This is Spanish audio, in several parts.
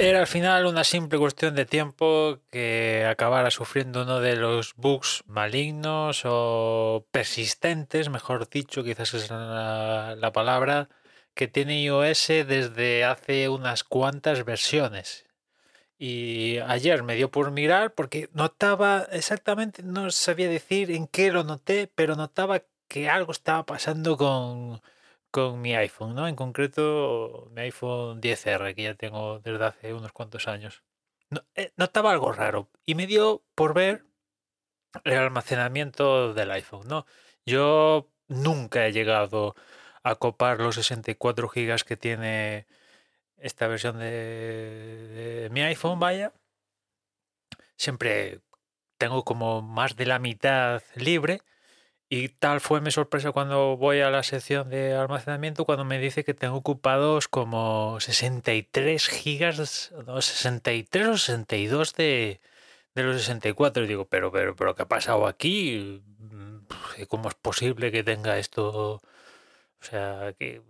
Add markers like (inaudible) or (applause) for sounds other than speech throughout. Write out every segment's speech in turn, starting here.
Era al final una simple cuestión de tiempo que acabara sufriendo uno de los bugs malignos o persistentes, mejor dicho, quizás es la, la palabra, que tiene iOS desde hace unas cuantas versiones. Y ayer me dio por mirar porque notaba exactamente, no sabía decir en qué lo noté, pero notaba que algo estaba pasando con, con mi iPhone, ¿no? En concreto, mi iPhone 10R, que ya tengo desde hace unos cuantos años. Eh, notaba algo raro y me dio por ver el almacenamiento del iPhone, ¿no? Yo nunca he llegado a copar los 64 gigas que tiene esta versión de, mi iPhone, vaya. Siempre tengo como más de la mitad libre y tal fue mi sorpresa cuando voy a la sección de almacenamiento cuando me dice que tengo ocupados como 63 gigas, no, 63 o 62 de, de los 64. Y digo, pero, pero, pero, ¿qué ha pasado aquí? ¿Cómo es posible que tenga esto? O sea, que,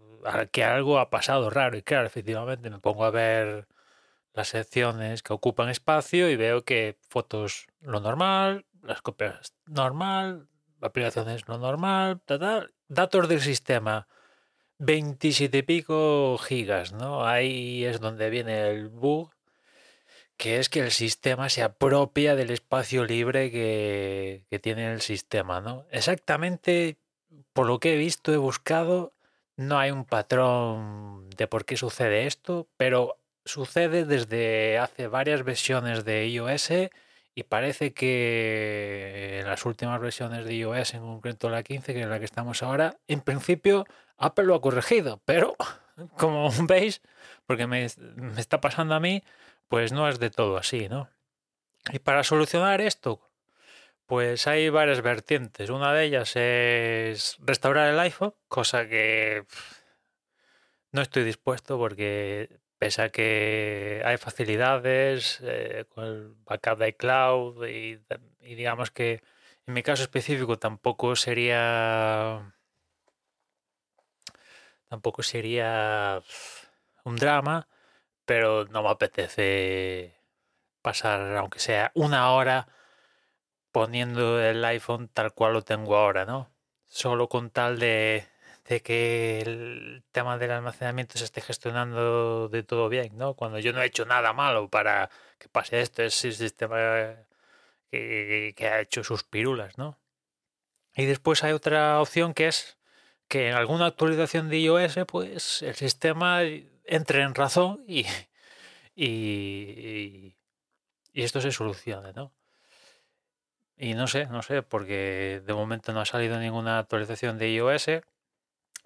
algo ha pasado raro. Y claro, efectivamente me pongo a ver las secciones que ocupan espacio y veo que fotos lo normal, las copias normal, aplicación es lo normal, datos del sistema, 27 y pico gigas, ¿no? Ahí es donde viene el bug, que es que el sistema se apropia del espacio libre que, que tiene el sistema, ¿no? Exactamente, por lo que he visto, he buscado, no hay un patrón de por qué sucede esto, pero sucede desde hace varias versiones de iOS y parece que en las últimas versiones de iOS, en concreto la 15, que es la que estamos ahora, en principio Apple lo ha corregido, pero (laughs) como (laughs) veis, porque me, me está pasando a mí, pues no es de todo así, ¿no? Y para solucionar esto, pues hay varias vertientes. Una de ellas es restaurar el iPhone, cosa que no estoy dispuesto porque pese a que hay facilidades eh, con el backup de iCloud y, y, digamos que en mi caso específico tampoco sería tampoco sería un drama, pero no me apetece pasar aunque sea una hora poniendo el iPhone tal cual lo tengo ahora, ¿no? Solo con tal de de que el tema del almacenamiento se esté gestionando de todo bien, ¿no? Cuando yo no he hecho nada malo para que pase esto, es el sistema que, que, ha hecho sus pirulas, ¿no? Y después hay otra opción que es que en alguna actualización de iOS, pues el sistema entre en razón y, y, y esto se solucione, ¿no? Y no sé, no sé, porque de momento no ha salido ninguna actualización de iOS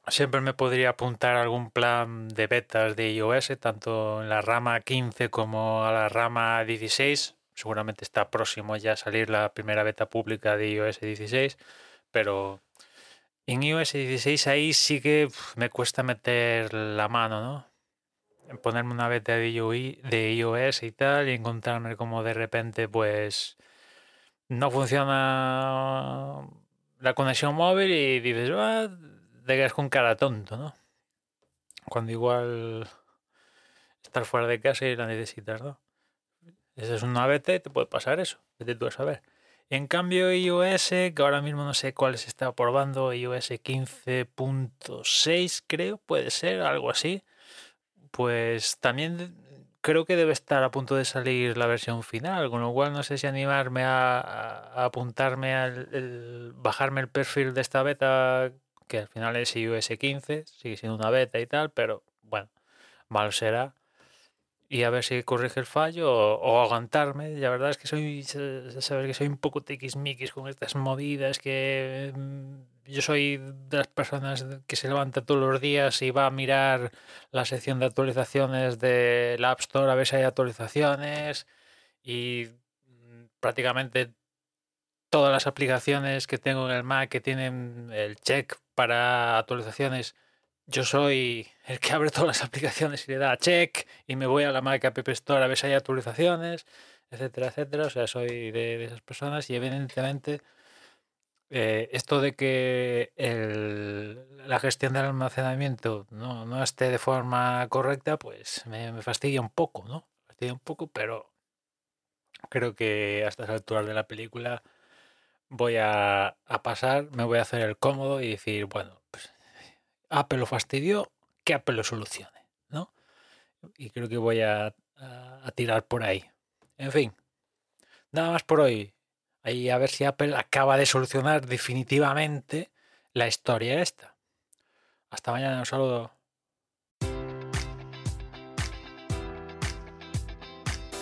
Siempre me podría apuntar algún plan de betas de iOS, tanto en la rama 15 como a la rama 16, seguramente está próximo ya a salir la primera beta pública de iOS 16, pero en iOS 16 ahí sí que me cuesta meter la mano, ¿no? Ponerme una beta de, de iOS y tal y encontrarme como de repente pues no funciona la conexión móvil y dices, ah, te quedas con cara tonto, ¿no? Cuando igual estar fuera de casa y la necesitas, ¿no? Esa es una beta y te puede pasar eso, vete tú saber. En cambio, iOS, que ahora mismo no sé cuál se está probando, iOS 15.6 creo, puede ser, algo así, pues también creo que debe estar a punto de salir la versión final, con lo cual no sé si animarme a, apuntarme al bajarme el perfil de esta beta, que al final es iOS 15, sigue siendo una beta y tal, pero bueno, mal será y a ver si corrige el fallo o, aguantarme. La verdad es que soy, saber que soy un poco tiquismiquis con estas movidas, que mm, yo soy de las personas que se levanta todos los días y va a mirar la sección de actualizaciones del App Store a ver si hay actualizaciones y mm, prácticamente todas las aplicaciones que tengo en el Mac que tienen el check para actualizaciones yo soy el que abre todas las aplicaciones y le da check y me voy a la Mac App Store a ver si hay actualizaciones, etcétera, etcétera. O sea, soy de, esas personas y evidentemente eh, esto de que la gestión del almacenamiento no, esté de forma correcta, pues me, fastidia un poco, ¿no? Me fastidia un poco, pero creo que a estas alturas de la película voy a, a pasar, me voy a hacer el cómodo y decir, bueno, pues Apple lo fastidió, que Apple lo solucione, ¿no? Y creo que voy a, tirar por ahí. En fin, nada más por hoy. Ahí a ver si Apple acaba de solucionar definitivamente la historia esta. Hasta mañana, un saludo.